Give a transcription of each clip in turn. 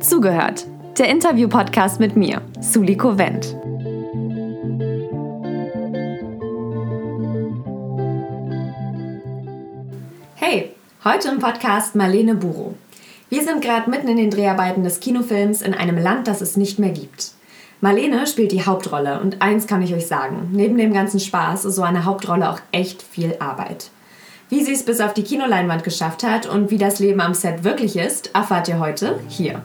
Zugehört, der Interview-Podcast mit mir, Suliko Wendt. Hey, heute im Podcast Marlene Buro. Wir sind gerade mitten in den Dreharbeiten des Kinofilms in einem Land, das es nicht mehr gibt. Marlene spielt die Hauptrolle und eins kann ich euch sagen, neben dem ganzen Spaß ist so eine Hauptrolle auch echt viel Arbeit. Wie sie es bis auf die Kinoleinwand geschafft hat und wie das Leben am Set wirklich ist, erfahrt ihr heute hier.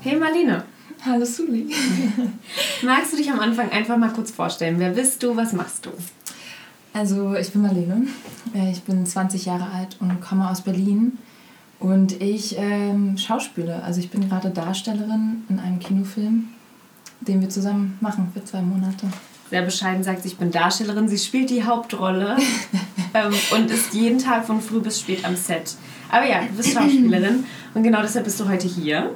Hey Marlene. Hallo Suli. Magst du dich am Anfang einfach mal kurz vorstellen? Wer bist du? Was machst du? Also ich bin Marlene. Äh, ich bin 20 Jahre alt und komme aus Berlin. Und ich ähm, schauspiele. Also ich bin gerade Darstellerin in einem Kinofilm den wir zusammen machen für zwei Monate. Sehr bescheiden sagt sie, ich bin Darstellerin. Sie spielt die Hauptrolle ähm, und ist jeden Tag von früh bis spät am Set. Aber ja, du bist Schauspielerin und genau deshalb bist du heute hier.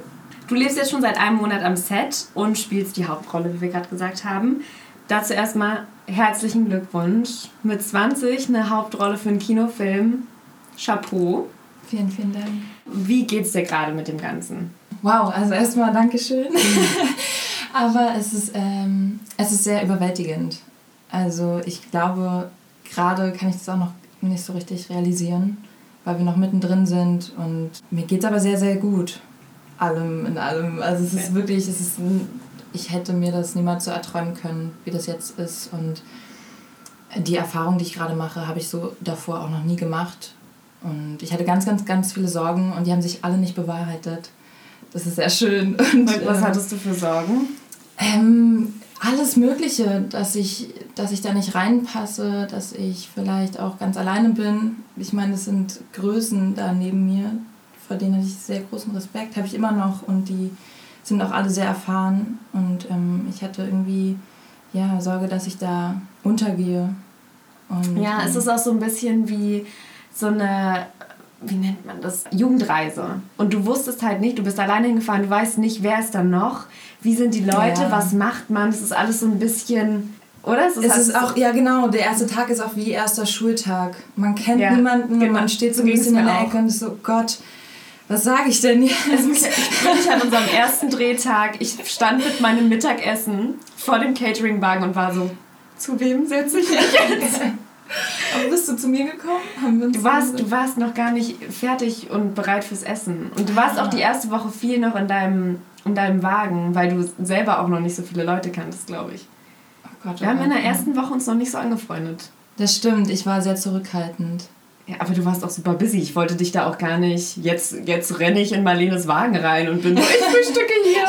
Du lebst jetzt schon seit einem Monat am Set und spielst die Hauptrolle, wie wir gerade gesagt haben. Dazu erstmal herzlichen Glückwunsch. Mit 20 eine Hauptrolle für einen Kinofilm. Chapeau. Vielen, vielen Dank. Wie geht's dir gerade mit dem Ganzen? Wow, also erstmal Dankeschön. Aber es ist, ähm, es ist sehr überwältigend. Also ich glaube, gerade kann ich das auch noch nicht so richtig realisieren, weil wir noch mittendrin sind und mir geht es aber sehr, sehr gut. Allem in allem. Also es ist wirklich, es ist, ich hätte mir das niemals so erträumen können, wie das jetzt ist und die Erfahrung, die ich gerade mache, habe ich so davor auch noch nie gemacht. Und ich hatte ganz, ganz, ganz viele Sorgen und die haben sich alle nicht bewahrheitet. Das ist sehr schön. Und, was hattest du für Sorgen? Ähm, alles Mögliche, dass ich, dass ich da nicht reinpasse, dass ich vielleicht auch ganz alleine bin. Ich meine, es sind Größen da neben mir, vor denen habe ich sehr großen Respekt, habe ich immer noch und die sind auch alle sehr erfahren und ähm, ich hatte irgendwie ja, Sorge, dass ich da untergehe. Und, ja, ähm, es ist auch so ein bisschen wie so eine wie nennt man das, Jugendreise. Und du wusstest halt nicht, du bist alleine hingefahren, du weißt nicht, wer ist da noch, wie sind die Leute, ja. was macht man, das ist alles so ein bisschen, oder? Es ist, es ist auch, ja genau, der erste Tag ist auch wie erster Schultag. Man kennt ja, niemanden, genau. man steht so ein bisschen in der Ecke und ist so, Gott, was sage ich denn jetzt? ich bin nicht an unserem ersten Drehtag, ich stand mit meinem Mittagessen vor dem Cateringwagen und war so, zu wem setze ich mich jetzt? Aber bist du zu mir gekommen? du, warst, du warst noch gar nicht fertig und bereit fürs Essen. Und du warst ah. auch die erste Woche viel noch in deinem, in deinem Wagen, weil du selber auch noch nicht so viele Leute kanntest, glaube ich. Oh Gott, Wir oh haben in der ersten Woche uns noch nicht so angefreundet. Das stimmt, ich war sehr zurückhaltend. Ja, aber du warst auch super busy. Ich wollte dich da auch gar nicht. Jetzt, jetzt renne ich in Marlenes Wagen rein und bin so, ich frühstücke hier.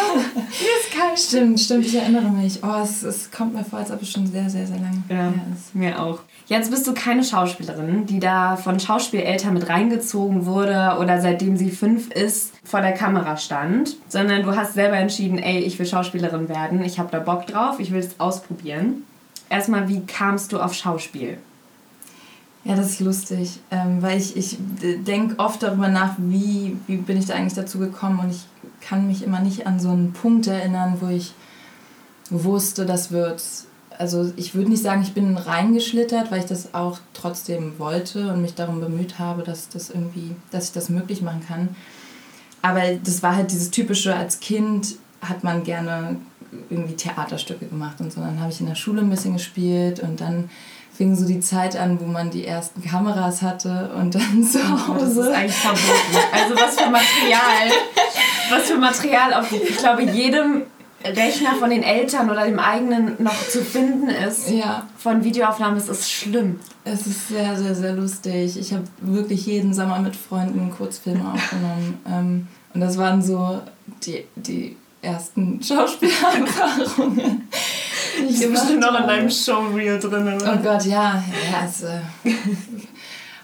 Hier ist kalt. Stimmt, stimmt, ich erinnere mich. Oh, es, es kommt mir vor, als ob es schon sehr, sehr, sehr lange ja, ist. Mir auch. Jetzt bist du keine Schauspielerin, die da von Schauspieleltern mit reingezogen wurde oder seitdem sie fünf ist, vor der Kamera stand, sondern du hast selber entschieden, ey, ich will Schauspielerin werden, ich habe da Bock drauf, ich will es ausprobieren. Erstmal, wie kamst du auf Schauspiel? Ja, das ist lustig, ähm, weil ich, ich denke oft darüber nach, wie, wie bin ich da eigentlich dazu gekommen und ich kann mich immer nicht an so einen Punkt erinnern, wo ich wusste, das wird's also ich würde nicht sagen, ich bin reingeschlittert, weil ich das auch trotzdem wollte und mich darum bemüht habe, dass das irgendwie, dass ich das möglich machen kann. Aber das war halt dieses typische, als Kind hat man gerne irgendwie Theaterstücke gemacht und so. Dann habe ich in der Schule ein bisschen gespielt und dann fing so die Zeit an, wo man die ersten Kameras hatte und dann zu Hause. Das ist eigentlich verboten. Also was für Material, was für Material auf, ich glaube, jedem Rechner von den Eltern oder dem eigenen noch zu finden ist ja. von Videoaufnahmen, das ist schlimm. Es ist sehr, sehr, sehr lustig. Ich habe wirklich jeden Sommer mit Freunden Kurzfilme aufgenommen. Ähm, und das waren so die, die ersten Schauspielerfahrungen. Ich bin bestimmt noch in deinem Showreel drin, oder? Oh Gott, ja. ja äh,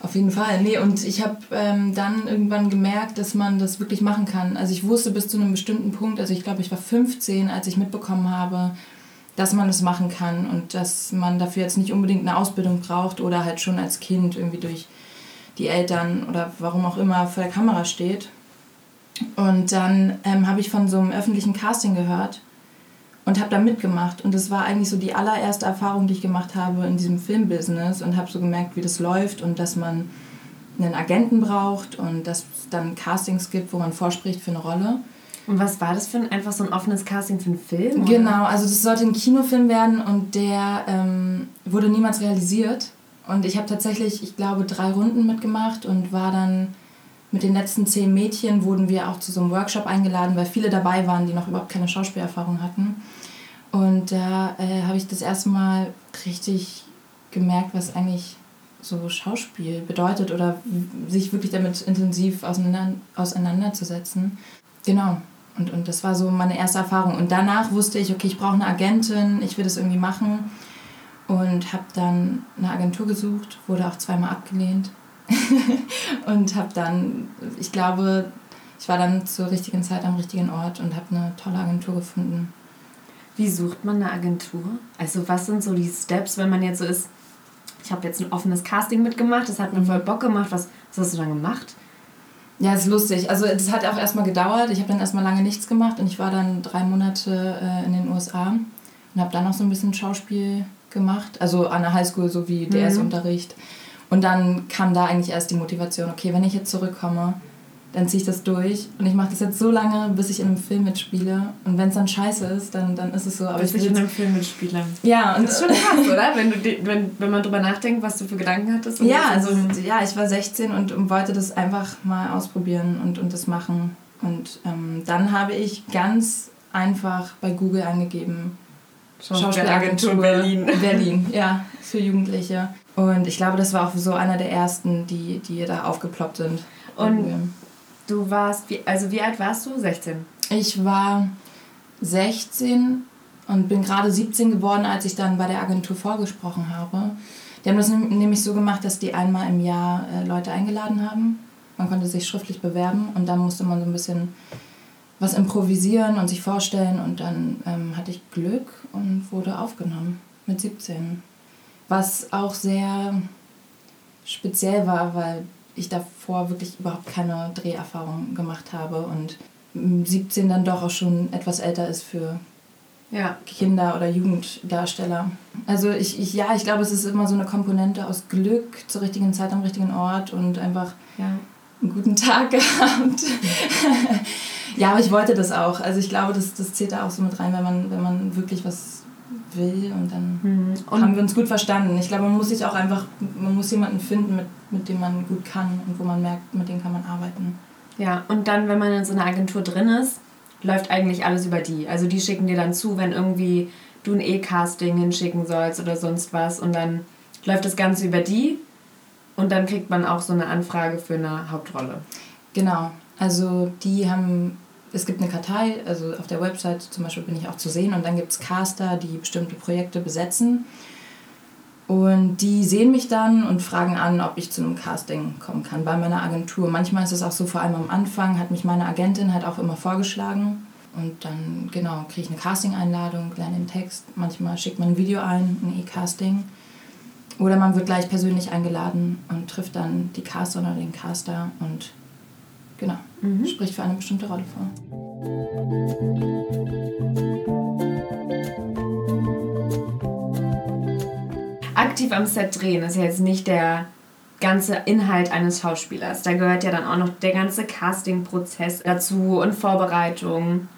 auf jeden Fall. Nee, und ich habe ähm, dann irgendwann gemerkt, dass man das wirklich machen kann. Also ich wusste bis zu einem bestimmten Punkt, also ich glaube, ich war 15, als ich mitbekommen habe, dass man das machen kann und dass man dafür jetzt nicht unbedingt eine Ausbildung braucht oder halt schon als Kind irgendwie durch die Eltern oder warum auch immer vor der Kamera steht. Und dann ähm, habe ich von so einem öffentlichen Casting gehört und habe da mitgemacht. Und das war eigentlich so die allererste Erfahrung, die ich gemacht habe in diesem Filmbusiness und habe so gemerkt, wie das läuft und dass man einen Agenten braucht und dass es dann Castings gibt, wo man vorspricht für eine Rolle. Und was war das für ein, einfach so ein offenes Casting für einen Film? Oder? Genau, also das sollte ein Kinofilm werden und der ähm, wurde niemals realisiert. Und ich habe tatsächlich, ich glaube, drei Runden mitgemacht und war dann mit den letzten zehn Mädchen wurden wir auch zu so einem Workshop eingeladen, weil viele dabei waren, die noch überhaupt keine Schauspielerfahrung hatten. Und da äh, habe ich das erste Mal richtig gemerkt, was eigentlich so Schauspiel bedeutet oder sich wirklich damit intensiv auseinander, auseinanderzusetzen. Genau. Und, und das war so meine erste Erfahrung. Und danach wusste ich, okay, ich brauche eine Agentin, ich will das irgendwie machen. Und habe dann eine Agentur gesucht, wurde auch zweimal abgelehnt. und habe dann, ich glaube, ich war dann zur richtigen Zeit am richtigen Ort und habe eine tolle Agentur gefunden. Wie sucht man eine Agentur? Also was sind so die Steps, wenn man jetzt so ist, ich habe jetzt ein offenes Casting mitgemacht, das hat mir voll Bock gemacht. Was, was hast du dann gemacht? Ja, ist lustig. Also das hat auch erstmal gedauert. Ich habe dann erstmal lange nichts gemacht und ich war dann drei Monate äh, in den USA und habe dann noch so ein bisschen Schauspiel gemacht. Also an der Highschool so wie DS-Unterricht. Und dann kam da eigentlich erst die Motivation, okay, wenn ich jetzt zurückkomme, dann ziehe ich das durch. Und ich mache das jetzt so lange, bis ich in einem Film mitspiele. Und wenn es dann scheiße ist, dann, dann ist es so. Aber bis ich, ich in einem Film mitspiele. Ja, und das ist schon krass, oder? Wenn, du wenn, wenn man drüber nachdenkt, was du für Gedanken hattest. Ja, also, ja, ich war 16 und, und wollte das einfach mal ausprobieren und, und das machen. Und ähm, dann habe ich ganz einfach bei Google angegeben, Schauspielagentur Berlin. Berlin, ja, für Jugendliche. Und ich glaube, das war auch so einer der ersten, die, die da aufgeploppt sind. Und Du warst, wie, also wie alt warst du? 16? Ich war 16 und bin gerade 17 geworden, als ich dann bei der Agentur vorgesprochen habe. Die haben das nämlich so gemacht, dass die einmal im Jahr äh, Leute eingeladen haben. Man konnte sich schriftlich bewerben und dann musste man so ein bisschen was improvisieren und sich vorstellen und dann ähm, hatte ich Glück und wurde aufgenommen mit 17. Was auch sehr speziell war, weil ich davor wirklich überhaupt keine Dreherfahrung gemacht habe und 17 dann doch auch schon etwas älter ist für ja. Kinder- oder Jugenddarsteller. Also ich, ich, ja, ich glaube, es ist immer so eine Komponente aus Glück zur richtigen Zeit am richtigen Ort und einfach ja. einen guten Tag gehabt. ja, aber ich wollte das auch. Also ich glaube, das, das zählt da auch so mit rein, wenn man, wenn man wirklich was will und dann mhm. und haben wir uns gut verstanden. Ich glaube, man muss sich auch einfach, man muss jemanden finden, mit, mit dem man gut kann und wo man merkt, mit dem kann man arbeiten. Ja, und dann, wenn man in so einer Agentur drin ist, läuft eigentlich alles über die. Also die schicken dir dann zu, wenn irgendwie du ein E-Casting hinschicken sollst oder sonst was und dann läuft das Ganze über die und dann kriegt man auch so eine Anfrage für eine Hauptrolle. Genau, also die haben es gibt eine Kartei, also auf der Website zum Beispiel bin ich auch zu sehen und dann gibt es Caster, die bestimmte Projekte besetzen. Und die sehen mich dann und fragen an, ob ich zu einem Casting kommen kann bei meiner Agentur. Manchmal ist es auch so, vor allem am Anfang hat mich meine Agentin halt auch immer vorgeschlagen. Und dann, genau, kriege ich eine Casting-Einladung, lerne den Text. Manchmal schickt man ein Video ein, ein E-Casting. Oder man wird gleich persönlich eingeladen und trifft dann die Caster oder den Caster und Genau. Mhm. Spricht für eine bestimmte Rolle vor. Aktiv am Set drehen ist ja jetzt nicht der ganze Inhalt eines Schauspielers. Da gehört ja dann auch noch der ganze Casting-Prozess dazu und Vorbereitung.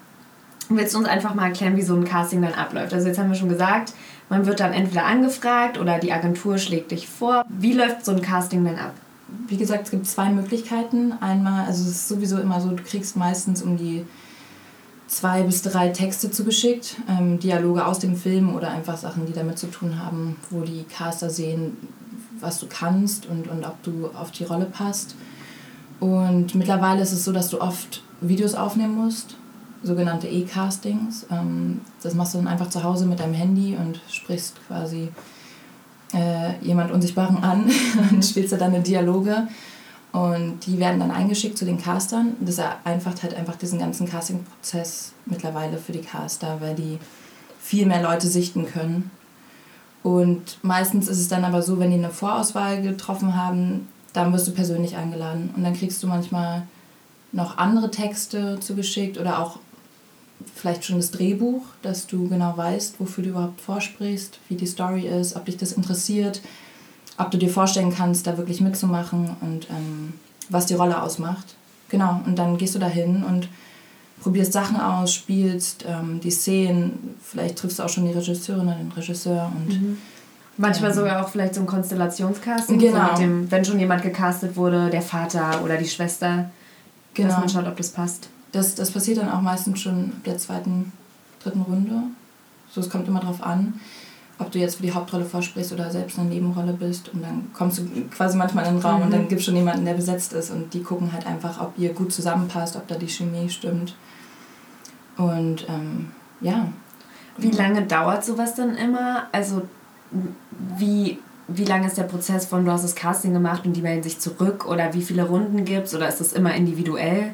Willst du uns einfach mal erklären, wie so ein Casting dann abläuft? Also jetzt haben wir schon gesagt, man wird dann entweder angefragt oder die Agentur schlägt dich vor. Wie läuft so ein Casting dann ab? Wie gesagt, es gibt zwei Möglichkeiten. Einmal, also es ist sowieso immer so, du kriegst meistens um die zwei bis drei Texte zugeschickt, ähm, Dialoge aus dem Film oder einfach Sachen, die damit zu tun haben, wo die Caster sehen, was du kannst und, und ob du auf die Rolle passt. Und mittlerweile ist es so, dass du oft Videos aufnehmen musst, sogenannte E-Castings. Ähm, das machst du dann einfach zu Hause mit deinem Handy und sprichst quasi äh, jemand Unsichtbaren an und spielst da deine Dialoge. Und die werden dann eingeschickt zu den Castern. Das vereinfacht halt einfach diesen ganzen Casting-Prozess mittlerweile für die Caster, weil die viel mehr Leute sichten können. Und meistens ist es dann aber so, wenn die eine Vorauswahl getroffen haben, dann wirst du persönlich eingeladen. Und dann kriegst du manchmal noch andere Texte zugeschickt oder auch vielleicht schon das Drehbuch, dass du genau weißt, wofür du überhaupt vorsprichst, wie die Story ist, ob dich das interessiert, ob du dir vorstellen kannst, da wirklich mitzumachen und ähm, was die Rolle ausmacht. Genau, und dann gehst du dahin und probierst Sachen aus, spielst ähm, die Szenen, vielleicht triffst du auch schon die Regisseurin oder den Regisseur und mhm. Manchmal ähm, sogar auch vielleicht so ein Konstellationscasting, genau. So dem, wenn schon jemand gecastet wurde, der Vater oder die Schwester, genau. dass man schaut, ob das passt. Das, das passiert dann auch meistens schon ab der zweiten, dritten Runde. So, es kommt immer darauf an, ob du jetzt für die Hauptrolle vorsprichst oder selbst eine Nebenrolle bist. Und dann kommst du quasi manchmal in den Raum mhm. und dann gibt es schon jemanden, der besetzt ist. Und die gucken halt einfach, ob ihr gut zusammenpasst, ob da die Chemie stimmt. Und ähm, ja. Wie lange dauert sowas dann immer? Also wie, wie lange ist der Prozess von, du hast das Casting gemacht und die melden sich zurück? Oder wie viele Runden gibt es? Oder ist das immer individuell?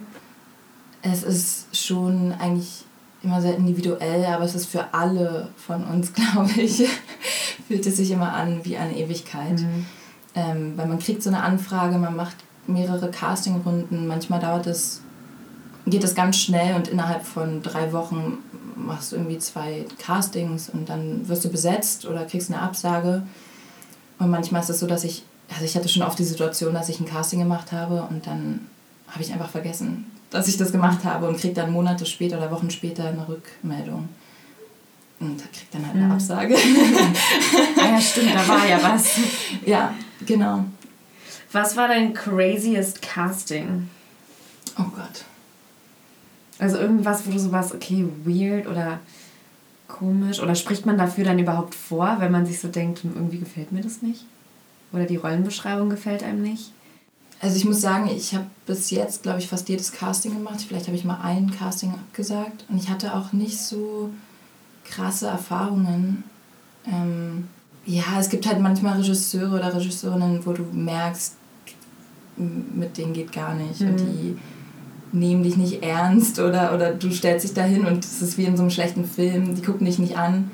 Es ist schon eigentlich immer sehr individuell, aber es ist für alle von uns, glaube ich, fühlt es sich immer an wie eine Ewigkeit. Mhm. Ähm, weil man kriegt so eine Anfrage, man macht mehrere Castingrunden, manchmal dauert es, geht es ganz schnell und innerhalb von drei Wochen machst du irgendwie zwei Castings und dann wirst du besetzt oder kriegst eine Absage. Und manchmal ist es so, dass ich, also ich hatte schon oft die Situation, dass ich ein Casting gemacht habe und dann habe ich einfach vergessen, dass ich das gemacht habe und kriege dann Monate später oder Wochen später eine Rückmeldung. Und da kriegt dann halt eine mhm. Absage. ah ja, stimmt, da war ja was. Ja, genau. Was war dein craziest Casting? Oh Gott. Also irgendwas, wo du so warst, okay, weird oder komisch? Oder spricht man dafür dann überhaupt vor, wenn man sich so denkt, hm, irgendwie gefällt mir das nicht? Oder die Rollenbeschreibung gefällt einem nicht? Also ich muss sagen, ich habe bis jetzt, glaube ich, fast jedes Casting gemacht. Vielleicht habe ich mal ein Casting abgesagt. Und ich hatte auch nicht so krasse Erfahrungen. Ähm, ja, es gibt halt manchmal Regisseure oder Regisseurinnen, wo du merkst, mit denen geht gar nicht. Mhm. Und die nehmen dich nicht ernst oder, oder du stellst dich da hin und es ist wie in so einem schlechten Film, die gucken dich nicht an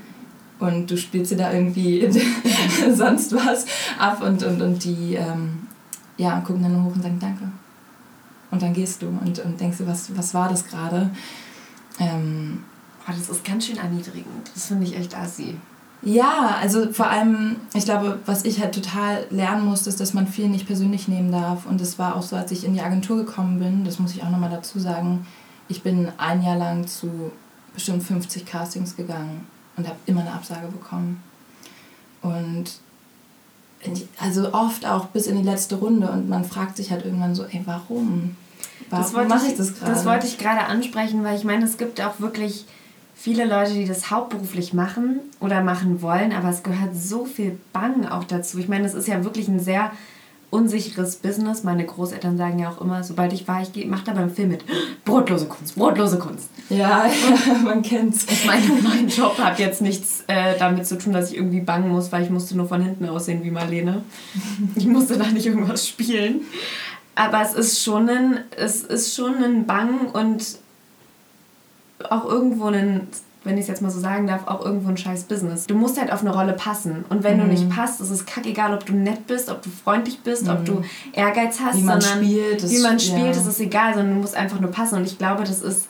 und du spielst dir da irgendwie sonst was ab und, und, und die ähm, ja, gucken dann nur hoch und sagen Danke. Und dann gehst du und, und denkst du, was, was war das gerade? Ähm, oh, das ist ganz schön erniedrigend. Das finde ich echt assi. Ja, also vor allem, ich glaube, was ich halt total lernen musste, ist, dass man viel nicht persönlich nehmen darf. Und es war auch so, als ich in die Agentur gekommen bin, das muss ich auch nochmal dazu sagen, ich bin ein Jahr lang zu bestimmt 50 Castings gegangen und habe immer eine Absage bekommen. Und also oft auch bis in die letzte Runde und man fragt sich halt irgendwann so, ey, warum? Warum mache ich das gerade? Das wollte ich gerade ansprechen, weil ich meine, es gibt auch wirklich viele Leute, die das hauptberuflich machen oder machen wollen, aber es gehört so viel Bang auch dazu. Ich meine, es ist ja wirklich ein sehr unsicheres Business. Meine Großeltern sagen ja auch immer, sobald ich war, ich mache da beim Film mit. Brotlose Kunst, brotlose Kunst. Ja, man kennt's. Ich meine, mein Job hat jetzt nichts äh, damit zu tun, dass ich irgendwie bangen muss, weil ich musste nur von hinten aussehen wie Marlene. Ich musste da nicht irgendwas spielen. Aber es ist schon ein, es ist schon ein Bang und auch irgendwo ein, wenn ich es jetzt mal so sagen darf, auch irgendwo ein scheiß Business. Du musst halt auf eine Rolle passen. Und wenn mhm. du nicht passt, ist es kackegal, ob du nett bist, ob du freundlich bist, mhm. ob du. Ehrgeiz hast. Wie man spielt. Das, wie man spielt, ja. das ist egal, sondern du musst einfach nur passen. Und ich glaube, das ist,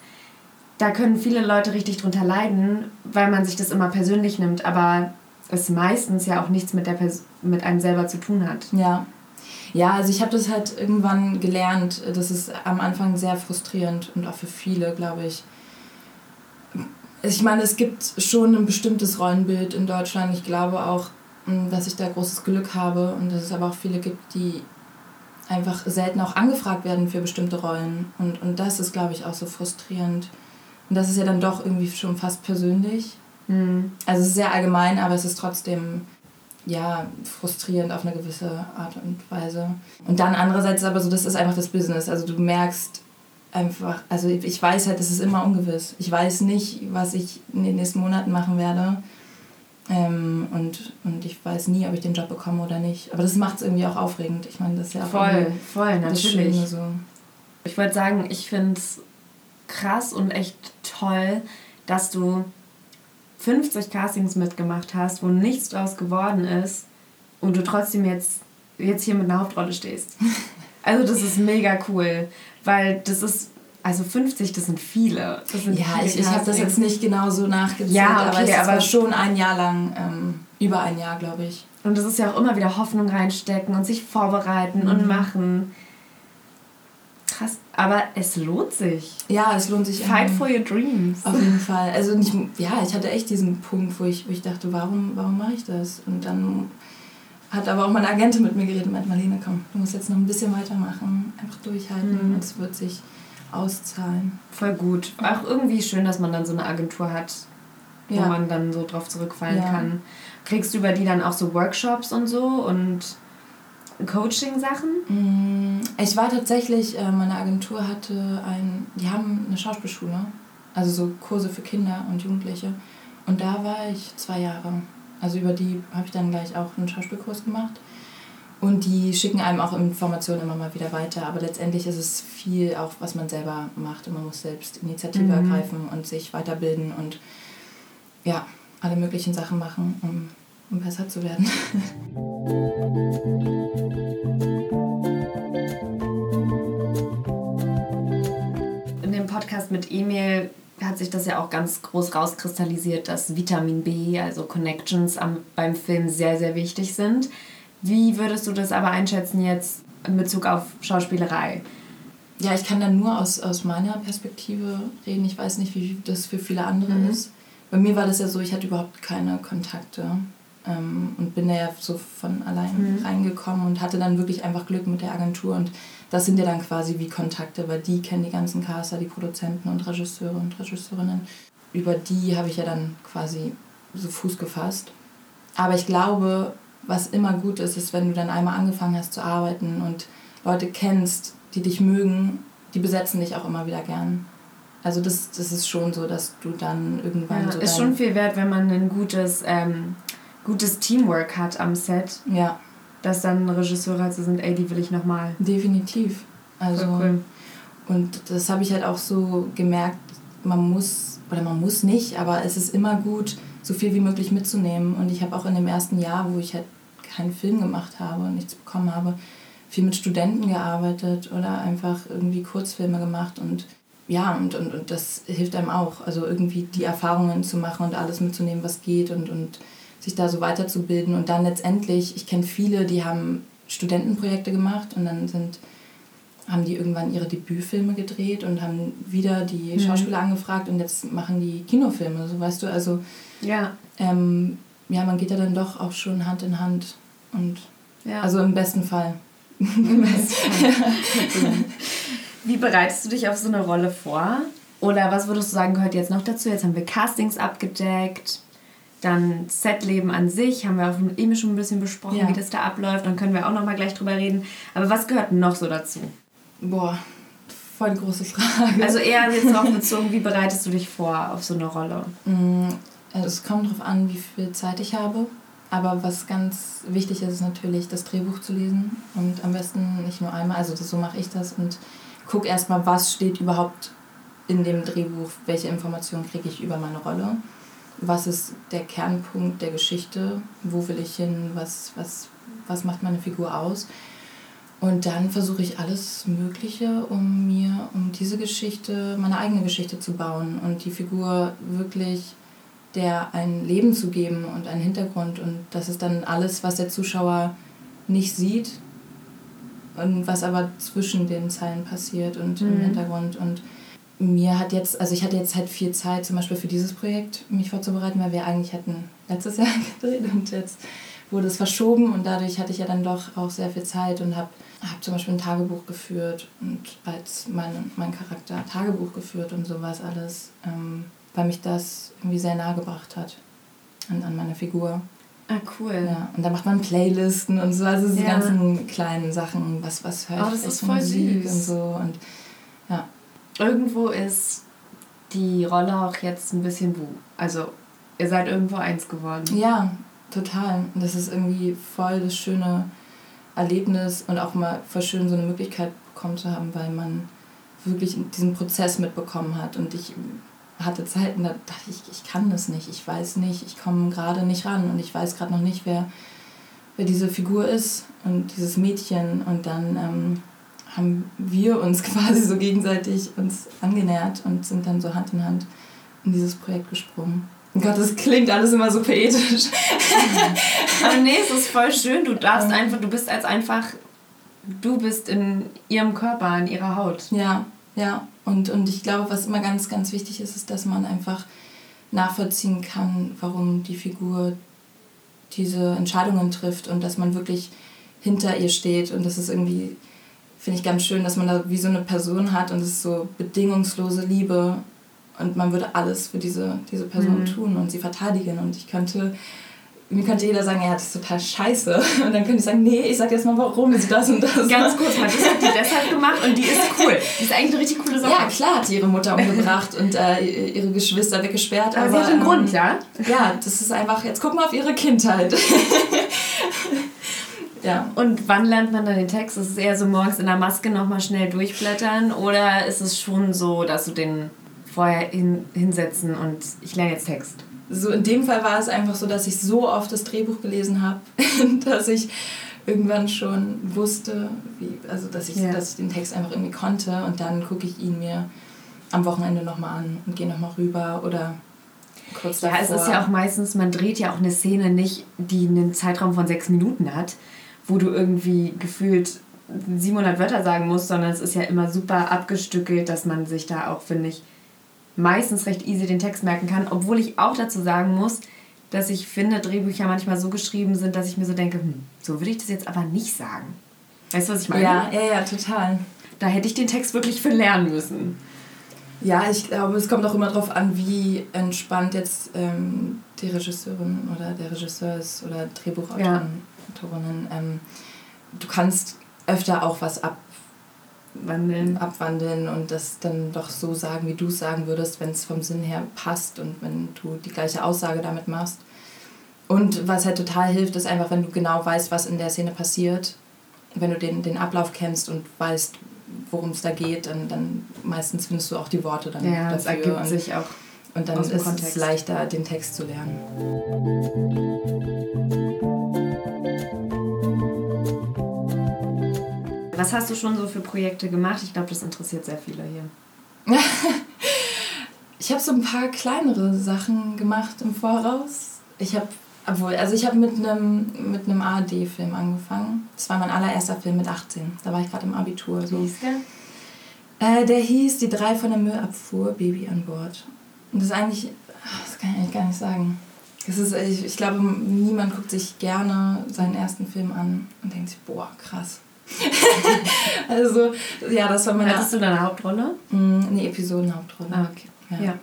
da können viele Leute richtig drunter leiden, weil man sich das immer persönlich nimmt. Aber es meistens ja auch nichts mit, der Pers mit einem selber zu tun hat. Ja. Ja, also ich habe das halt irgendwann gelernt. Das ist am Anfang sehr frustrierend und auch für viele, glaube ich ich meine, es gibt schon ein bestimmtes Rollenbild in Deutschland. Ich glaube auch, mm, dass ich da großes Glück habe und dass es aber auch viele gibt, die einfach selten auch angefragt werden für bestimmte Rollen. Und, und das ist, glaube ich, auch so frustrierend. Und das ist ja dann doch irgendwie schon fast persönlich. Mhm. Also es ist sehr allgemein, aber es ist trotzdem ja frustrierend auf eine gewisse Art und Weise. Und dann andererseits ist aber so, das ist einfach das Business. Also du merkst, einfach, also ich weiß halt, es ist immer ungewiss. Ich weiß nicht, was ich in den nächsten Monaten machen werde. Ähm, und, und ich weiß nie, ob ich den Job bekomme oder nicht. Aber das macht es irgendwie auch aufregend. Ich meine, das ist ja auch voll, voll, natürlich. So. Ich wollte sagen, ich finde es krass und echt toll, dass du 50 Castings mitgemacht hast, wo nichts draus geworden ist und du trotzdem jetzt, jetzt hier mit einer Hauptrolle stehst. Also das ist mega cool Weil das ist, also 50, das sind viele. Das sind ja, viele ich, ich habe das jetzt nicht genau so nachgezählt, Ja, okay, aber es aber- war schon ein Jahr lang, ähm, über ein Jahr, glaube ich. Und das ist ja auch immer wieder Hoffnung reinstecken und sich vorbereiten Mhm. und machen. Krass, aber es lohnt sich. Ja, es lohnt sich. Fight for your dreams. Auf jeden Fall. Also nicht, ja, ich hatte echt diesen Punkt, wo ich, wo ich dachte, warum, warum mache ich das? Und dann hat aber auch meine Agentin mit mir geredet und meinte, Marlene, komm, du musst jetzt noch ein bisschen weitermachen, einfach durchhalten Mhm. und es wird sich auszahlen. Voll gut. Auch irgendwie schön, dass man dann so eine Agentur hat, wo Ja. man dann so drauf zurückfallen Ja. kann. Kriegst du über die dann auch so Workshops und so und Coaching-Sachen? Mm, Ich war tatsächlich, äh, meine Agentur hatte ein, die haben eine Schauspielschule, also so Kurse für Kinder und Jugendliche. Und da war ich zwei Jahre. Also über die habe ich dann gleich auch einen Schauspielkurs gemacht. Und die schicken einem auch Informationen immer mal wieder weiter. Aber letztendlich ist es viel auch, was man selber macht. Und man muss selbst Initiative Mhm. ergreifen und sich weiterbilden und ja, alle möglichen Sachen machen, um, um besser zu werden. In dem Podcast mit Emil hat sich das ja auch ganz groß rauskristallisiert, dass Vitamin B, also Connections am, beim Film sehr, sehr wichtig sind. Wie würdest du das aber einschätzen jetzt in Bezug auf Schauspielerei? Ja, ich kann dann nur aus, aus meiner Perspektive reden. Ich weiß nicht, wie das für viele andere Mhm. ist. Bei mir war das ja so, ich hatte überhaupt keine Kontakte ähm, und bin da ja so von allein Mhm. reingekommen und hatte dann wirklich einfach Glück mit der Agentur. Und das sind ja dann quasi wie Kontakte, weil die kennen die ganzen Caster, die Produzenten und Regisseure und Regisseurinnen. Über die habe ich ja dann quasi so Fuß gefasst. Aber ich glaube, was immer gut ist, ist, wenn du dann einmal angefangen hast zu arbeiten und Leute kennst, die dich mögen, die besetzen dich auch immer wieder gern. Also das, das ist schon so, dass du dann irgendwann Ja, so ist schon viel wert, wenn man ein gutes, ähm, gutes Teamwork hat am Set, Ja, dass dann Regisseure halt so sind, ey, die will ich nochmal. definitiv. Also cool. und das habe ich halt auch so gemerkt, man muss oder man muss nicht, aber es ist immer gut, so viel wie möglich mitzunehmen. Und ich habe auch in dem ersten Jahr, wo ich halt keinen Film gemacht habe und nichts bekommen habe, viel mit Studenten gearbeitet oder einfach irgendwie Kurzfilme gemacht und ja, und, und, und das hilft einem auch. Also irgendwie die Erfahrungen zu machen und alles mitzunehmen, was geht und, und sich da so weiterzubilden. Und dann letztendlich, ich kenne viele, die haben Studentenprojekte gemacht und dann sind, haben die irgendwann ihre Debütfilme gedreht und haben wieder die Mhm. Schauspieler angefragt und jetzt machen die Kinofilme. So weißt du, also Ja, ähm, ja, man geht ja dann doch auch schon Hand in Hand. Und ja. also im besten Fall. Wie bereitest du dich auf so eine Rolle vor? Oder was würdest du sagen, gehört jetzt noch dazu? Jetzt haben wir Castings abgedeckt, dann Setleben an sich, haben wir auch eben schon ein bisschen besprochen, Ja. wie das da abläuft. Dann können wir auch noch mal gleich drüber reden. Aber was gehört noch so dazu? Boah, voll die große Frage. Also eher jetzt darauf bezogen, wie bereitest du dich vor auf so eine Rolle? Mm, also es kommt darauf an, wie viel Zeit ich habe. Aber was ganz wichtig ist, ist natürlich das Drehbuch zu lesen. Und am besten nicht nur einmal, also das, so mache ich das. Und guck erstmal, was steht überhaupt in dem Drehbuch, welche Informationen kriege ich über meine Rolle. Was ist der Kernpunkt der Geschichte? Wo will ich hin? Was, was, was macht meine Figur aus? Und dann versuche ich alles Mögliche, um mir, um diese Geschichte, meine eigene Geschichte zu bauen und die Figur wirklich der ein Leben zu geben und einen Hintergrund. Und das ist dann alles, was der Zuschauer nicht sieht und was aber zwischen den Zeilen passiert und im Mhm. Hintergrund. Und mir hat jetzt, also ich hatte jetzt halt viel Zeit, zum Beispiel für dieses Projekt mich vorzubereiten, weil wir eigentlich hätten letztes Jahr gedreht und jetzt wurde es verschoben und dadurch hatte ich ja dann doch auch sehr viel Zeit und habe hab zum Beispiel ein Tagebuch geführt und als mein, mein Charakter Tagebuch geführt und sowas alles, ähm, weil mich das irgendwie sehr nahe gebracht hat an, an meine Figur. Ah, cool. Ja, und da macht man Playlisten und so, also diese Ja. ganzen kleinen Sachen, was, was ich Oh, das ist voll Musik süß. und so und. Irgendwo ist die Rolle auch jetzt ein bisschen wo. Also, ihr seid irgendwo eins geworden. Ja, total. Das ist irgendwie voll das schöne Erlebnis und auch mal voll schön, so eine Möglichkeit bekommen zu haben, weil man wirklich diesen Prozess mitbekommen hat. Und ich hatte Zeiten, da dachte ich, ich kann das nicht, ich weiß nicht, ich komme gerade nicht ran und ich weiß gerade noch nicht, wer, wer diese Figur ist und dieses Mädchen. Und dann ähm, haben wir uns quasi so gegenseitig uns angenähert und sind dann so Hand in Hand in dieses Projekt gesprungen. Oh Gott, das klingt alles immer so poetisch. Aber nee, es ist voll schön. Du darfst einfach, du bist als einfach, du bist in ihrem Körper, in ihrer Haut. Ja, ja. Und, und ich glaube, was immer ganz, ganz wichtig ist, ist, dass man einfach nachvollziehen kann, warum die Figur diese Entscheidungen trifft und dass man wirklich hinter ihr steht. Und das ist irgendwie, finde ich ganz schön, dass man da wie so eine Person hat und es ist so bedingungslose Liebe und man würde alles für diese, diese Person mhm. tun und sie verteidigen. Und ich könnte, mir könnte jeder sagen, ja, das ist total scheiße. Und dann könnte ich sagen, nee, ich sag jetzt mal, warum ist das und das. Ganz kurz mal, das hat die deshalb gemacht und die ist cool. Die ist eigentlich eine richtig coole Sache. Ja, klar hat die ihre Mutter umgebracht und äh, ihre Geschwister weggesperrt. Aber, aber sie hat einen ähm, Grund, ja? Ja, das ist einfach, jetzt guck mal auf ihre Kindheit. Ja. Und wann lernt man dann den Text? Ist es eher so morgens in der Maske nochmal schnell durchblättern oder ist es schon so, dass du den vorher hin, hinsetzen und ich lerne jetzt Text. So in dem Fall war es einfach so, dass ich so oft das Drehbuch gelesen habe, dass ich irgendwann schon wusste, wie, also dass ich, ja. dass ich den Text einfach irgendwie konnte und dann gucke ich ihn mir am Wochenende nochmal an und gehe nochmal rüber oder kurz davor. Ja, es ist ja auch meistens, man dreht ja auch eine Szene nicht, die einen Zeitraum von sechs Minuten hat, wo du irgendwie gefühlt 700 Wörter sagen musst, sondern es ist ja immer super abgestückelt, dass man sich da auch, finde ich, meistens recht easy den Text merken kann, obwohl ich auch dazu sagen muss, dass ich finde, Drehbücher manchmal so geschrieben sind, dass ich mir so denke, hm, so würde ich das jetzt aber nicht sagen. Weißt du, was ich meine? Ja, ja, ja, total. Da hätte ich den Text wirklich für lernen müssen. Ja, ich glaube, es kommt auch immer darauf an, wie entspannt jetzt ähm, die Regisseurin oder der Regisseur ist oder Drehbuchautorinnen. Ja. Ähm, du kannst öfter auch was ab wandeln. abwandeln und das dann doch so sagen, wie du es sagen würdest, wenn es vom Sinn her passt und wenn du die gleiche Aussage damit machst. Und was halt total hilft, ist einfach, wenn du genau weißt, was in der Szene passiert, wenn du den, den Ablauf kennst und weißt, worum es da geht, dann, dann meistens findest du auch die Worte dann ja, dafür. Das ergibt und, sich auch. Und dann ist Kontext. es leichter, den Text zu lernen. Was hast du schon so für Projekte gemacht? Ich glaube, das interessiert sehr viele hier. ich habe so ein paar kleinere Sachen gemacht im Voraus. Ich habe obwohl, also ich habe mit einem mit einem ARD-Film angefangen. Das war mein allererster Film mit 18. Da war ich gerade im Abitur. So. Wie hieß der? Äh, der hieß Die drei von der Müllabfuhr, Baby an Bord. Und das ist eigentlich, das kann ich eigentlich gar nicht sagen. Das ist, ich, ich glaube, niemand guckt sich gerne seinen ersten Film an und denkt sich, boah, krass. also, ja, das war meine. Hattest du deine Hauptrolle? Mm, nee, Episodenhauptrolle. Ah, okay. Ja. ja.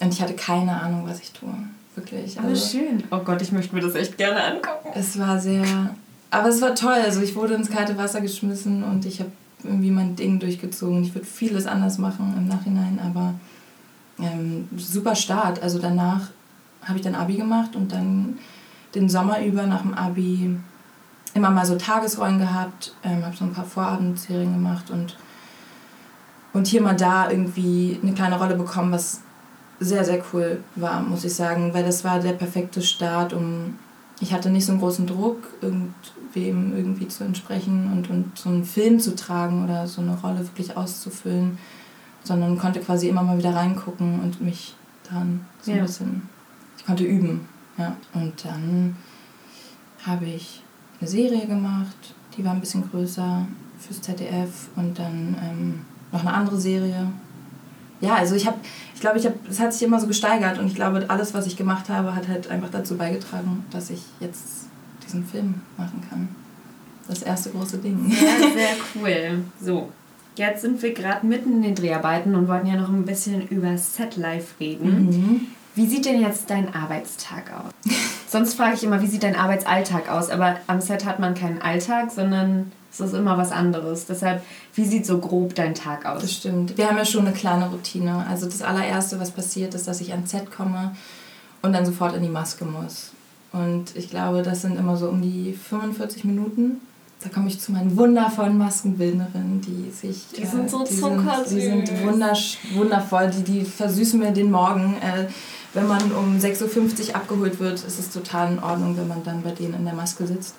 Und ich hatte keine Ahnung, was ich tue. Wirklich. Aber also, schön. Oh Gott, ich möchte mir das echt gerne angucken. Es war sehr. Aber es war toll. Also, ich wurde ins kalte Wasser geschmissen und ich habe irgendwie mein Ding durchgezogen. Ich würde vieles anders machen im Nachhinein, aber ähm, super Start. Also, danach habe ich dann Abi gemacht und dann den Sommer über nach dem Abi immer mal so Tagesrollen gehabt, ähm, habe so ein paar Vorabendserien gemacht und, und hier mal da irgendwie eine kleine Rolle bekommen, was sehr, sehr cool war, muss ich sagen, weil das war der perfekte Start, um ich hatte nicht so einen großen Druck, irgendwem irgendwie zu entsprechen und, und so einen Film zu tragen oder so eine Rolle wirklich auszufüllen, sondern konnte quasi immer mal wieder reingucken und mich daran so ein ja. bisschen, ich konnte üben, ja. Und dann habe ich eine Serie gemacht, die war ein bisschen größer fürs ZDF und dann ähm, noch eine andere Serie. Ja, also ich habe, ich glaube, ich habe, es hat sich immer so gesteigert und ich glaube, alles, was ich gemacht habe, hat halt einfach dazu beigetragen, dass ich jetzt diesen Film machen kann. Das erste große Ding. Sehr, sehr cool. So, jetzt sind wir gerade mitten in den Dreharbeiten und wollten ja noch ein bisschen über Set Life reden. Mhm. Wie sieht denn jetzt dein Arbeitstag aus? Sonst frage ich immer, wie sieht dein Arbeitsalltag aus? Aber am Set hat man keinen Alltag, sondern es ist immer was anderes. Deshalb, wie sieht so grob dein Tag aus? Das stimmt. Wir haben ja schon eine kleine Routine. Also das allererste, was passiert, ist, dass ich ans Set komme und dann sofort in die Maske muss. Und ich glaube, das sind immer so um die 45 Minuten. Da komme ich zu meinen wundervollen Maskenbildnerinnen, die sich. Die sind so zuckersüß. Die sind wundervoll, die, die versüßen mir den Morgen. Äh, wenn man um 6.50 Uhr abgeholt wird, ist es total in Ordnung, wenn man dann bei denen in der Maske sitzt.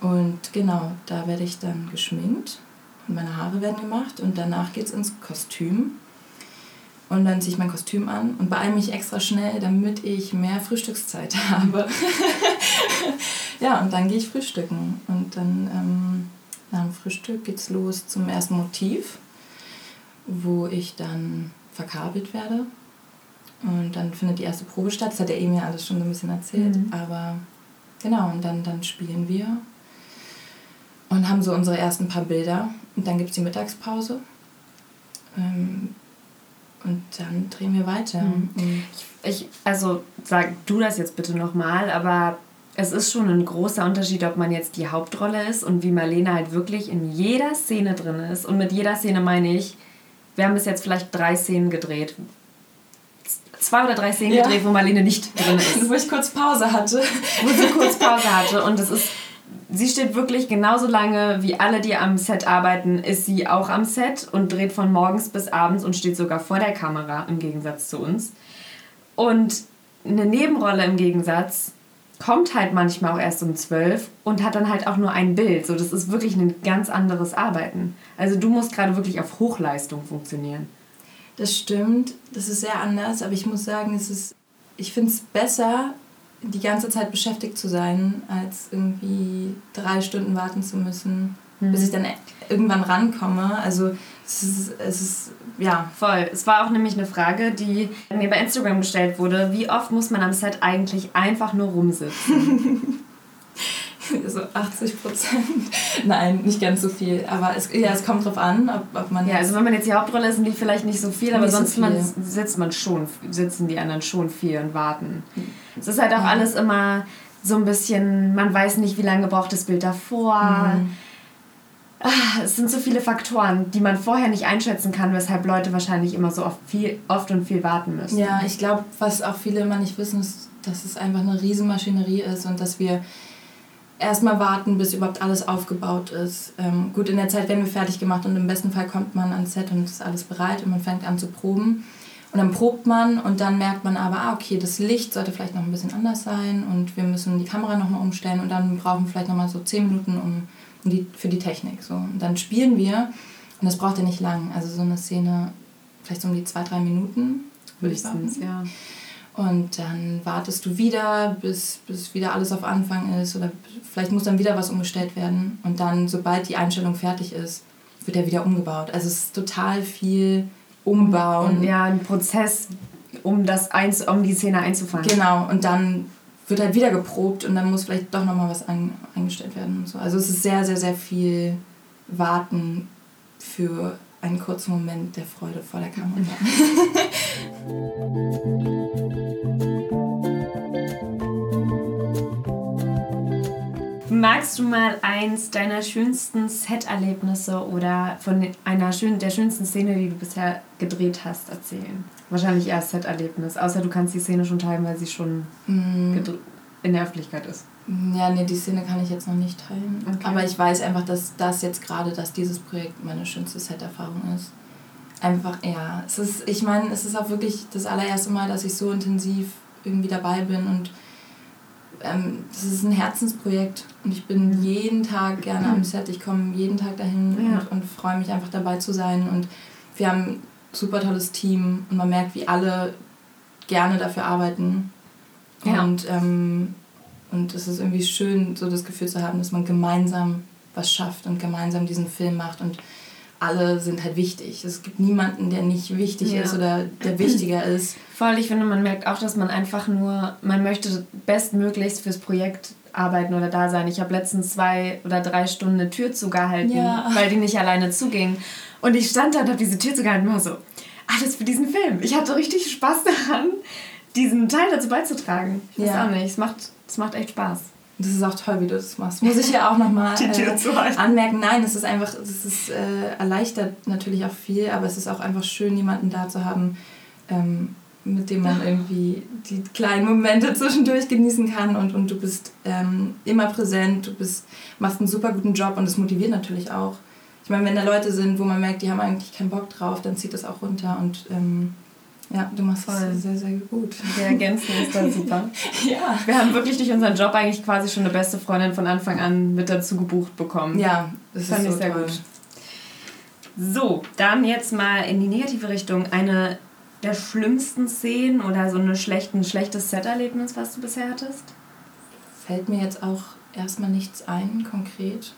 Und genau, da werde ich dann geschminkt. und meine Haare werden gemacht und danach geht es ins Kostüm. Und dann ziehe ich mein Kostüm an und beeile mich extra schnell, damit ich mehr Frühstückszeit habe. ja, und dann gehe ich frühstücken. Und dann ähm, nach dem Frühstück geht es los zum ersten Motiv, wo ich dann verkabelt werde. Und dann findet die erste Probe statt. Das hat der Emil alles schon so ein bisschen erzählt. Mhm. Aber genau, und dann, dann spielen wir und haben so unsere ersten paar Bilder. Und dann gibt es die Mittagspause. Ähm, und dann drehen wir weiter. Mhm. Ich, ich, also sag du das jetzt bitte nochmal, aber es ist schon ein großer Unterschied, ob man jetzt die Hauptrolle ist und wie Marlene halt wirklich in jeder Szene drin ist. Und mit jeder Szene meine ich, wir haben bis jetzt vielleicht drei Szenen gedreht. Zwei oder drei Szenen ja. gedreht, wo Marlene nicht drin ist. wo ich kurz Pause hatte. Wo sie kurz Pause hatte. Und es ist sie steht wirklich genauso lange wie alle, die am Set arbeiten, ist sie auch am Set und dreht von morgens bis abends und steht sogar vor der Kamera im Gegensatz zu uns. Und eine Nebenrolle im Gegensatz kommt halt manchmal auch erst um zwölf und hat dann halt auch nur ein Bild. So, das ist wirklich ein ganz anderes Arbeiten. Also du musst gerade wirklich auf Hochleistung funktionieren. Das stimmt, das ist sehr anders, aber ich muss sagen, es ist, ich finde es besser, die ganze Zeit beschäftigt zu sein, als irgendwie drei Stunden warten zu müssen, mhm. bis ich dann irgendwann rankomme. Also es ist, es ist, ja. Voll. Es war auch nämlich eine Frage, die mir bei Instagram gestellt wurde. Wie oft muss man am Set eigentlich einfach nur rumsitzen? so 80 Prozent. Nein, nicht ganz so viel. Aber es, ja, es kommt drauf an, ob, ob man. Ja, also wenn man jetzt die Hauptrolle ist, sind die vielleicht nicht so viel, aber sonst so viel. Man, sitzt man schon, sitzen die anderen schon viel und warten. Es ist halt auch alles immer so ein bisschen, man weiß nicht, wie lange braucht das Bild davor. Mhm. Ah, es sind so viele Faktoren, die man vorher nicht einschätzen kann, weshalb Leute wahrscheinlich immer so oft, viel, oft und viel warten müssen. Ja, ich glaube, was auch viele immer nicht wissen, ist, dass es einfach eine Riesenmaschinerie ist und dass wir erstmal warten, bis überhaupt alles aufgebaut ist. Ähm, gut, in der Zeit werden wir fertig gemacht und im besten Fall kommt man ans Set und ist alles bereit und man fängt an zu proben. Und dann probt man und dann merkt man aber, ah, okay, das Licht sollte vielleicht noch ein bisschen anders sein und wir müssen die Kamera nochmal umstellen und dann brauchen wir vielleicht nochmal so zehn Minuten um, um die, für die Technik. So. Und dann spielen wir und das braucht ja nicht lang. Also so eine Szene vielleicht so um die zwei, drei Minuten. Würde ich sagen. Ja. Und dann wartest du wieder, bis, bis wieder alles auf Anfang ist oder vielleicht muss dann wieder was umgestellt werden. Und dann, sobald die Einstellung fertig ist, wird er wieder umgebaut. Also es ist total viel Umbauen. Und ja, ein Prozess, um, das eins, um die Szene einzufangen. Genau, und dann wird halt wieder geprobt und dann muss vielleicht doch nochmal was ein, eingestellt werden. Und so. Also es ist sehr, sehr, sehr viel Warten für einen kurzen Moment der Freude vor der Kamera. Magst du mal eins deiner schönsten Set-Erlebnisse oder von einer schön, der schönsten Szene, die du bisher gedreht hast, erzählen? Wahrscheinlich eher Set-Erlebnis, außer du kannst die Szene schon teilen, weil sie schon mm. in der Öffentlichkeit ist. Ja, nee, die Szene kann ich jetzt noch nicht teilen. Okay. Aber ich weiß einfach, dass das jetzt gerade, dass dieses Projekt meine schönste Set-Erfahrung ist. Einfach, ja. Es ist, ich meine, es ist auch wirklich das allererste Mal, dass ich so intensiv irgendwie dabei bin und ähm, das ist ein Herzensprojekt und ich bin jeden Tag gerne am Set. Ich komme jeden Tag dahin ja. und, und freue mich einfach dabei zu sein. Und wir haben ein super tolles Team und man merkt, wie alle gerne dafür arbeiten. Ja. Und, ähm, und es ist irgendwie schön, so das Gefühl zu haben, dass man gemeinsam was schafft und gemeinsam diesen Film macht. Und alle sind halt wichtig. Es gibt niemanden, der nicht wichtig ja. ist oder der wichtiger ist. Voll, ich finde, man merkt auch, dass man einfach nur, man möchte bestmöglichst fürs Projekt arbeiten oder da sein. Ich habe letztens zwei oder drei Stunden eine Tür zugehalten, ja. weil die nicht alleine zuging. Und ich stand da und habe diese Tür zugehalten und war so, alles für diesen Film. Ich hatte richtig Spaß daran, diesen Teil dazu beizutragen. Ich weiß ja. auch nicht, es macht, es macht echt Spaß. Das ist auch toll, wie du das machst. Muss ich ja auch nochmal äh, anmerken. Nein, es ist einfach, es ist, äh, erleichtert natürlich auch viel, aber es ist auch einfach schön, jemanden da zu haben, ähm, mit dem man irgendwie die kleinen Momente zwischendurch genießen kann und, und du bist ähm, immer präsent, du bist, machst einen super guten Job und das motiviert natürlich auch. Ich meine, wenn da Leute sind, wo man merkt, die haben eigentlich keinen Bock drauf, dann zieht das auch runter und ähm, ja, du machst Voll. sehr, sehr gut. Wir ergänzen uns dann super. ja. Wir haben wirklich durch unseren Job eigentlich quasi schon eine beste Freundin von Anfang an mit dazu gebucht bekommen. Ja, das Fand ist so ich sehr toll. gut. So, dann jetzt mal in die negative Richtung. Eine der schlimmsten Szenen oder so eine schlecht, ein schlechtes Set-Erlebnis, was du bisher hattest? Fällt mir jetzt auch erstmal nichts ein, konkret.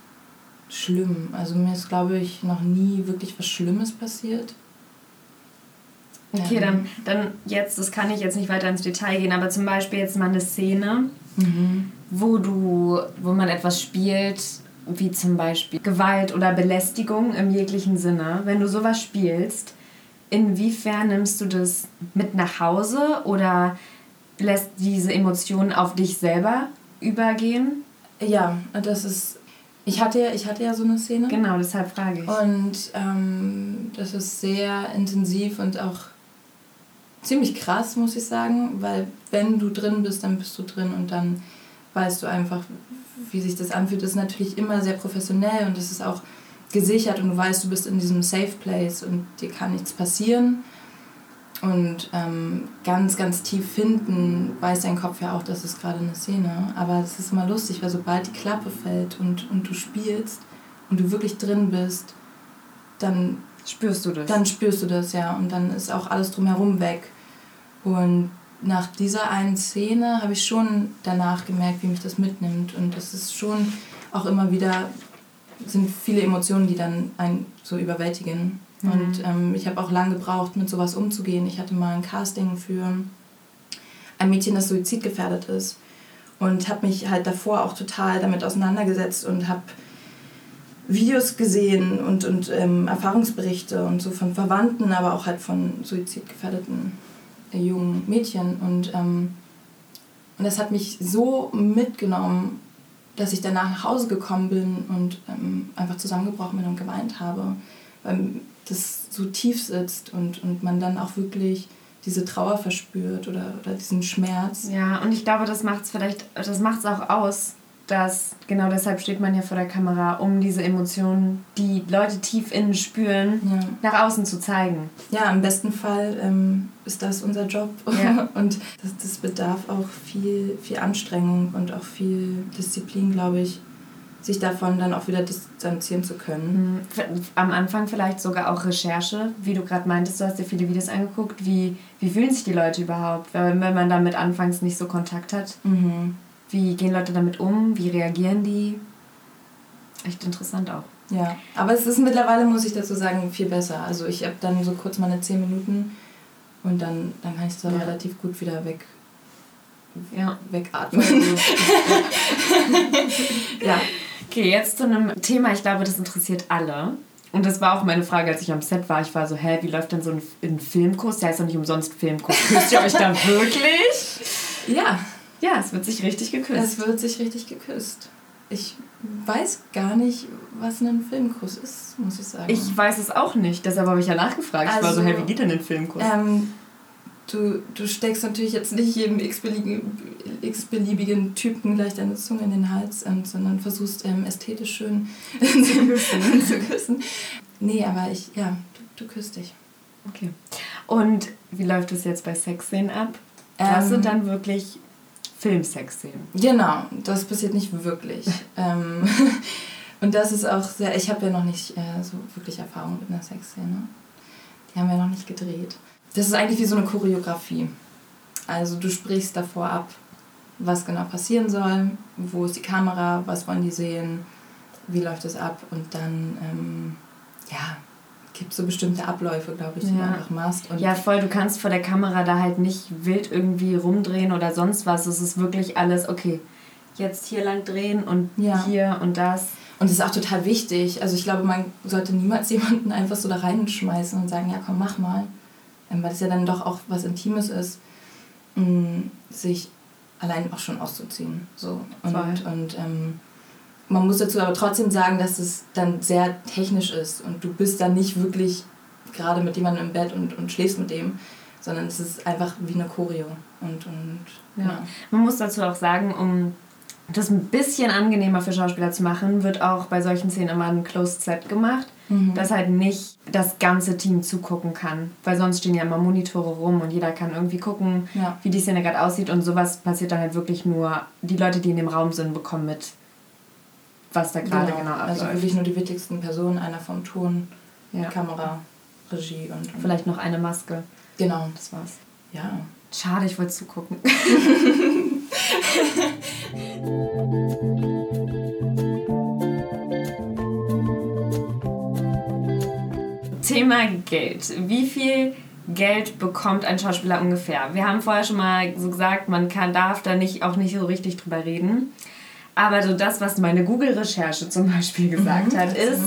Schlimm. Also mir ist, glaube ich, noch nie wirklich was Schlimmes passiert. Okay, dann, dann jetzt, das kann ich jetzt nicht weiter ins Detail gehen, aber zum Beispiel jetzt mal eine Szene, mhm. wo du, wo man etwas spielt, wie zum Beispiel Gewalt oder Belästigung im jeglichen Sinne. Wenn du sowas spielst, inwiefern nimmst du das mit nach Hause oder lässt diese Emotionen auf dich selber übergehen? Ja, das ist. Ich hatte ja, ich hatte ja so eine Szene. Genau, deshalb frage ich. Und ähm, das ist sehr intensiv und auch ziemlich krass, muss ich sagen, weil wenn du drin bist, dann bist du drin und dann weißt du einfach, wie sich das anfühlt. Das ist natürlich immer sehr professionell und es ist auch gesichert und du weißt, du bist in diesem Safe Place und dir kann nichts passieren. Und ähm, ganz, ganz tief finden weiß dein Kopf ja auch, das ist gerade eine Szene. Aber es ist immer lustig, weil sobald die Klappe fällt und, und du spielst und du wirklich drin bist, dann spürst du das. Dann spürst du das, ja. Und dann ist auch alles drumherum weg. Und nach dieser einen Szene habe ich schon danach gemerkt, wie mich das mitnimmt. Und das ist schon auch immer wieder, sind viele Emotionen, die dann einen so überwältigen. Mhm. Und ähm, ich habe auch lange gebraucht, mit sowas umzugehen. Ich hatte mal ein Casting für ein Mädchen, das suizidgefährdet ist. Und habe mich halt davor auch total damit auseinandergesetzt und habe Videos gesehen und, und ähm, Erfahrungsberichte und so von Verwandten, aber auch halt von suizidgefährdeten äh, jungen Mädchen. Und, ähm, und das hat mich so mitgenommen, dass ich danach nach Hause gekommen bin und ähm, einfach zusammengebrochen bin und geweint habe. Weil das so tief sitzt und, und man dann auch wirklich diese Trauer verspürt oder, oder diesen Schmerz. Ja, und ich glaube, das macht es vielleicht, das macht es auch aus, dass genau deshalb steht man ja vor der Kamera, um diese Emotionen, die Leute tief innen spüren, ja. nach außen zu zeigen. Ja, im besten Fall ähm, ist das unser Job ja. und das, das bedarf auch viel, viel Anstrengung und auch viel Disziplin, glaube ich sich davon dann auch wieder distanzieren zu können. Mhm. Am Anfang vielleicht sogar auch Recherche, wie du gerade meintest, du hast dir viele Videos angeguckt. Wie, wie fühlen sich die Leute überhaupt, wenn man damit anfangs nicht so Kontakt hat? Mhm. Wie gehen Leute damit um? Wie reagieren die? Echt interessant auch. Ja, aber es ist mittlerweile, muss ich dazu sagen, viel besser. Also ich habe dann so kurz meine 10 Minuten und dann, dann kann ich es ja. relativ gut wieder weg, ja. wegatmen. ja. Okay, jetzt zu einem Thema, ich glaube, das interessiert alle. Und das war auch meine Frage, als ich am Set war. Ich war so, hä, wie läuft denn so ein, ein Filmkurs? Der heißt doch nicht umsonst Filmkurs. Küsst ihr euch da wirklich? Ja. Ja, es wird sich richtig geküsst. Es wird sich richtig geküsst. Ich weiß gar nicht, was ein Filmkuss ist, muss ich sagen. Ich weiß es auch nicht, deshalb habe ich ja nachgefragt. Also, ich war so, also, hey, wie geht denn ein Filmkuss? Ähm, du, du steckst natürlich jetzt nicht jedem x-beliebigen, x-beliebigen Typen gleich deine Zunge in den Hals, ähm, sondern versuchst ähm, ästhetisch schön zu küssen. zu küssen. Nee, aber ich, ja, du, du küsst dich. Okay. Und wie läuft es jetzt bei Sexszenen ab? Das ähm, sind dann wirklich Filmsexszenen. Genau, das passiert nicht wirklich. ähm, und das ist auch sehr, ich habe ja noch nicht äh, so wirklich Erfahrung mit einer Sexszene. Die haben wir noch nicht gedreht. Das ist eigentlich wie so eine Choreografie. Also du sprichst davor ab, was genau passieren soll, wo ist die Kamera, was wollen die sehen, wie läuft es ab und dann, ähm, ja, gibt so bestimmte Abläufe, glaube ich, die ja. du einfach machst. Und ja, voll, du kannst vor der Kamera da halt nicht wild irgendwie rumdrehen oder sonst was. Es ist wirklich alles, okay, jetzt hier lang drehen und ja. hier und das. Und das ist auch total wichtig. Also ich glaube, man sollte niemals jemanden einfach so da reinschmeißen und sagen, ja komm, mach mal. Ähm, weil es ja dann doch auch was Intimes ist, mm, sich allein auch schon auszuziehen. So. Und, und ähm, man muss dazu aber trotzdem sagen, dass es dann sehr technisch ist und du bist dann nicht wirklich gerade mit jemandem im Bett und, und schläfst mit dem, sondern es ist einfach wie eine Choreo. Und, und, ja. ja. Man muss dazu auch sagen, um das ein bisschen angenehmer für Schauspieler zu machen, wird auch bei solchen Szenen immer ein Closed Set gemacht, mhm. dass halt nicht das ganze Team zugucken kann. Weil sonst stehen ja immer Monitore rum und jeder kann irgendwie gucken, ja. wie die Szene gerade aussieht und sowas passiert dann halt wirklich nur, die Leute, die in dem Raum sind, bekommen mit, was da gerade genau, genau abläuft. Also wirklich nur die wichtigsten Personen, einer vom Ton ja. Kamera, Regie und, und. Vielleicht noch eine Maske. Genau. Das war's. Ja. Schade, ich wollte zugucken. Thema Geld. Wie viel Geld bekommt ein Schauspieler ungefähr? Wir haben vorher schon mal so gesagt, man kann, darf da nicht, auch nicht so richtig drüber reden. Aber so das, was meine Google-Recherche zum Beispiel gesagt mhm, hat, ist,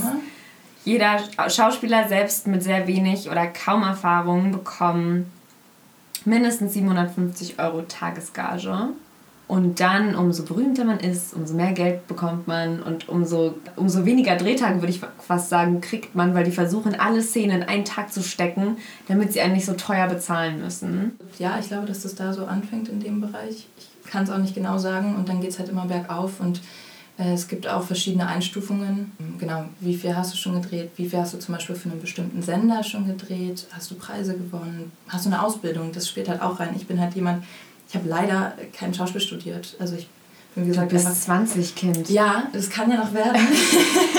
jeder Schauspieler selbst mit sehr wenig oder kaum Erfahrung bekommt mindestens 750 Euro Tagesgage. Und dann, umso berühmter man ist, umso mehr Geld bekommt man und umso, umso weniger Drehtage, würde ich fast sagen, kriegt man, weil die versuchen, alle Szenen in einen Tag zu stecken, damit sie einen nicht so teuer bezahlen müssen. Ja, ich glaube, dass das da so anfängt in dem Bereich. Ich kann es auch nicht genau sagen und dann geht es halt immer bergauf und äh, es gibt auch verschiedene Einstufungen. Genau, wie viel hast du schon gedreht? Wie viel hast du zum Beispiel für einen bestimmten Sender schon gedreht? Hast du Preise gewonnen? Hast du eine Ausbildung? Das spielt halt auch rein. Ich bin halt jemand, ich habe leider kein Schauspiel studiert. Also ich bin wie gesagt. Du bist 20 Kind. Ja, das kann ja noch werden.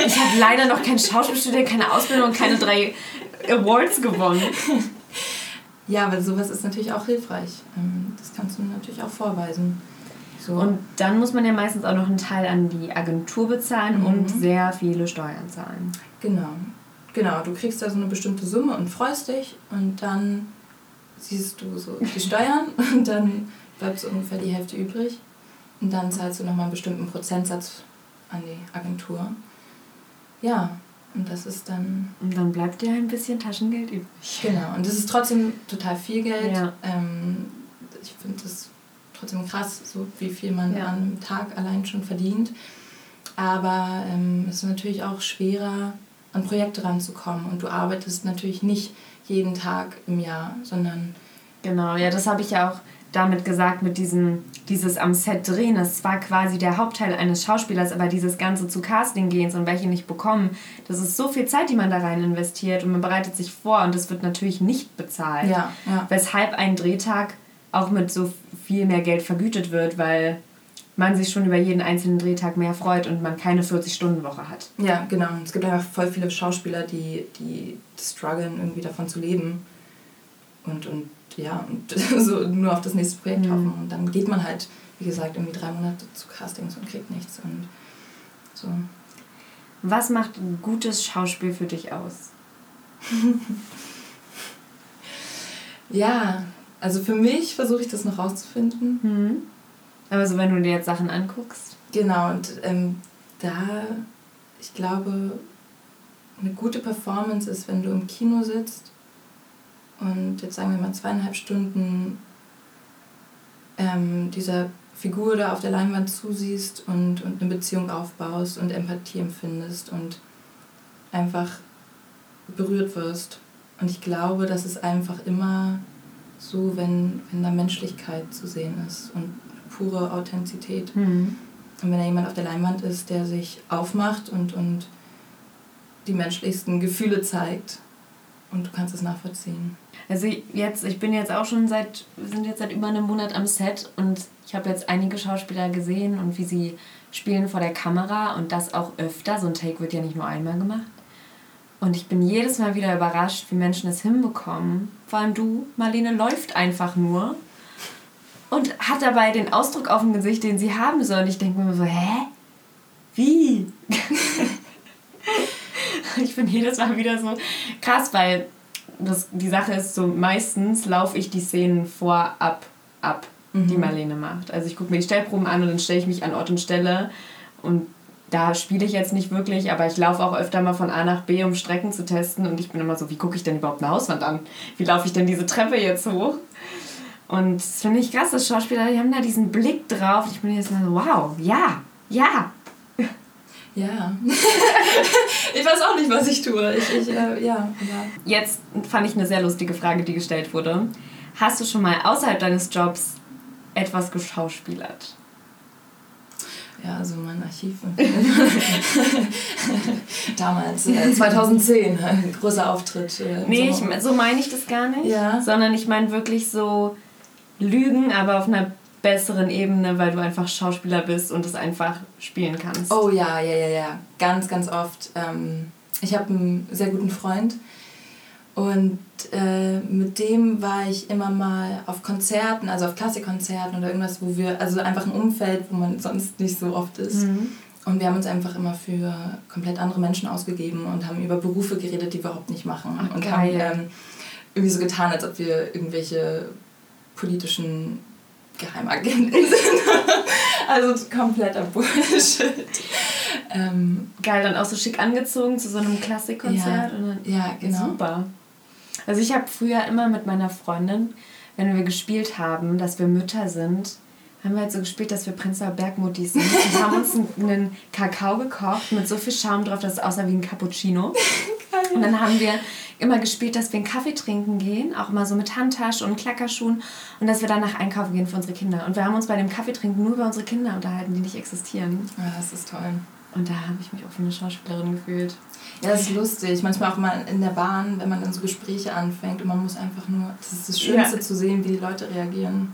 ich habe leider noch kein Schauspiel studiert, keine Ausbildung und keine drei Awards gewonnen. Ja, aber sowas ist natürlich auch hilfreich. Ähm, das kannst du natürlich auch vorweisen. So. Und dann muss man ja meistens auch noch einen Teil an die Agentur bezahlen mhm. und sehr viele Steuern zahlen. Genau. Genau, du kriegst da so eine bestimmte Summe und freust dich und dann siehst du so die Steuern und dann bleibt so ungefähr die Hälfte übrig. Und dann zahlst du nochmal einen bestimmten Prozentsatz an die Agentur. Ja, und das ist dann. Und dann bleibt dir ein bisschen Taschengeld übrig. Genau, und das ist trotzdem total viel Geld. Ja. Ähm, ich finde das trotzdem krass, so wie viel man ja. an einem Tag allein schon verdient. Aber ähm, es ist natürlich auch schwerer, an Projekte ranzukommen. Und du arbeitest natürlich nicht jeden Tag im Jahr, sondern. Genau, ja, das habe ich ja auch damit gesagt, mit diesem, dieses am Set drehen. Das war quasi der Hauptteil eines Schauspielers, aber dieses Ganze zu Casting gehen und welche nicht bekommen, das ist so viel Zeit, die man da rein investiert und man bereitet sich vor und das wird natürlich nicht bezahlt. Ja, ja. Weshalb ein Drehtag auch mit so viel mehr Geld vergütet wird, weil man sich schon über jeden einzelnen Drehtag mehr freut und man keine 40-Stunden-Woche hat. Ja, genau. Es gibt einfach voll viele Schauspieler, die, die strugglen, irgendwie davon zu leben. Und, und ja, und so nur auf das nächste Projekt mhm. hoffen. Und dann geht man halt, wie gesagt, irgendwie drei Monate zu Castings und kriegt nichts. Und so. Was macht ein gutes Schauspiel für dich aus? ja, also für mich versuche ich das noch rauszufinden. Mhm. Aber so, wenn du dir jetzt Sachen anguckst. Genau, und ähm, da, ich glaube, eine gute Performance ist, wenn du im Kino sitzt und jetzt sagen wir mal zweieinhalb Stunden ähm, dieser Figur da auf der Leinwand zusiehst und, und eine Beziehung aufbaust und Empathie empfindest und einfach berührt wirst. Und ich glaube, das ist einfach immer so, wenn, wenn da Menschlichkeit zu sehen ist und pure Authentizität. Mhm. Und wenn da jemand auf der Leinwand ist, der sich aufmacht und, und die menschlichsten Gefühle zeigt und du kannst es nachvollziehen. Also jetzt, ich bin jetzt auch schon seit, wir sind jetzt seit über einem Monat am Set und ich habe jetzt einige Schauspieler gesehen und wie sie spielen vor der Kamera und das auch öfter. So ein Take wird ja nicht nur einmal gemacht. Und ich bin jedes Mal wieder überrascht, wie Menschen es hinbekommen. Vor allem du, Marlene, läuft einfach nur und hat dabei den Ausdruck auf dem Gesicht, den sie haben soll. Und ich denke mir so, hä? Wie? ich bin jedes Mal wieder so krass, weil das, die Sache ist so, meistens laufe ich die Szenen vorab ab, mhm. die Marlene macht. Also ich gucke mir die Stellproben an und dann stelle ich mich an Ort und Stelle und da spiele ich jetzt nicht wirklich, aber ich laufe auch öfter mal von A nach B, um Strecken zu testen. Und ich bin immer so, wie gucke ich denn überhaupt eine Hauswand an? Wie laufe ich denn diese Treppe jetzt hoch? Und das finde ich krass, dass Schauspieler, die haben da diesen Blick drauf. Ich bin jetzt mal so, wow, ja, ja. Ja. ich weiß auch nicht, was ich tue. Ich, ich, äh, ja. Jetzt fand ich eine sehr lustige Frage, die gestellt wurde. Hast du schon mal außerhalb deines Jobs etwas geschauspielert? Ja, also mein Archiv. Damals, äh, 2010, ein großer Auftritt. Äh, nee, ich, so meine ich das gar nicht. Ja. Sondern ich meine wirklich so Lügen, aber auf einer besseren Ebene, weil du einfach Schauspieler bist und es einfach spielen kannst. Oh ja, ja, ja, ja. Ganz, ganz oft. Ähm, ich habe einen sehr guten Freund und äh, mit dem war ich immer mal auf Konzerten, also auf Klassikkonzerten oder irgendwas, wo wir, also einfach ein Umfeld, wo man sonst nicht so oft ist. Mhm. Und wir haben uns einfach immer für komplett andere Menschen ausgegeben und haben über Berufe geredet, die wir überhaupt nicht machen. Ach, und geil. haben ähm, irgendwie so getan, als ob wir irgendwelche politischen Geheimagenten sind. also kompletter Bullshit. Ähm, Geil, dann auch so schick angezogen zu so einem Klassikkonzert. Ja, ja genau. Super. Also ich habe früher immer mit meiner Freundin, wenn wir gespielt haben, dass wir Mütter sind, haben wir halt so gespielt, dass wir Prenzlauer Bergmuttis sind und haben uns einen Kakao gekocht mit so viel Schaum drauf, dass es aussah wie ein Cappuccino. Geil. Und dann haben wir immer gespielt, dass wir einen Kaffee trinken gehen, auch mal so mit Handtasche und Klackerschuhen und dass wir danach einkaufen gehen für unsere Kinder. Und wir haben uns bei dem Kaffee trinken nur über unsere Kinder unterhalten, die nicht existieren. Ja, das ist toll. Und da habe ich mich auch wie eine Schauspielerin gefühlt. Ja, das ist lustig. Manchmal auch mal in der Bahn, wenn man dann so Gespräche anfängt und man muss einfach nur, das ist das Schönste ja. zu sehen, wie die Leute reagieren.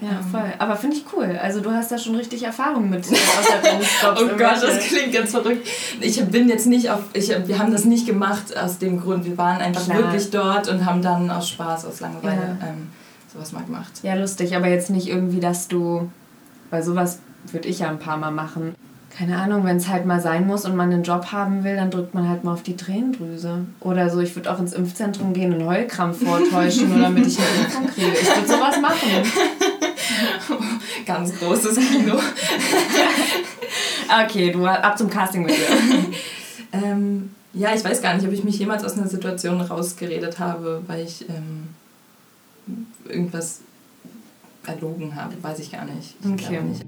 Ja, ähm. voll. Aber finde ich cool. Also du hast da schon richtig Erfahrung mit Oh Gott, das klingt ganz verrückt. Ich bin jetzt nicht auf, ich, wir haben das nicht gemacht aus dem Grund. Wir waren einfach Klar. wirklich dort und haben dann aus Spaß, aus Langeweile ja. ähm, sowas mal gemacht. Ja, lustig, aber jetzt nicht irgendwie, dass du, weil sowas würde ich ja ein paar Mal machen keine Ahnung, wenn es halt mal sein muss und man einen Job haben will, dann drückt man halt mal auf die Tränendrüse. Oder so, ich würde auch ins Impfzentrum gehen und Heulkrampf vortäuschen, nur damit ich eine Impfung kriege. Ich würde sowas machen. Ganz großes Kino. okay, du ab zum Casting mit dir. ähm, ja, ich weiß gar nicht, ob ich mich jemals aus einer Situation rausgeredet habe, weil ich ähm, irgendwas erlogen habe, weiß ich gar nicht. Ich okay. Nicht.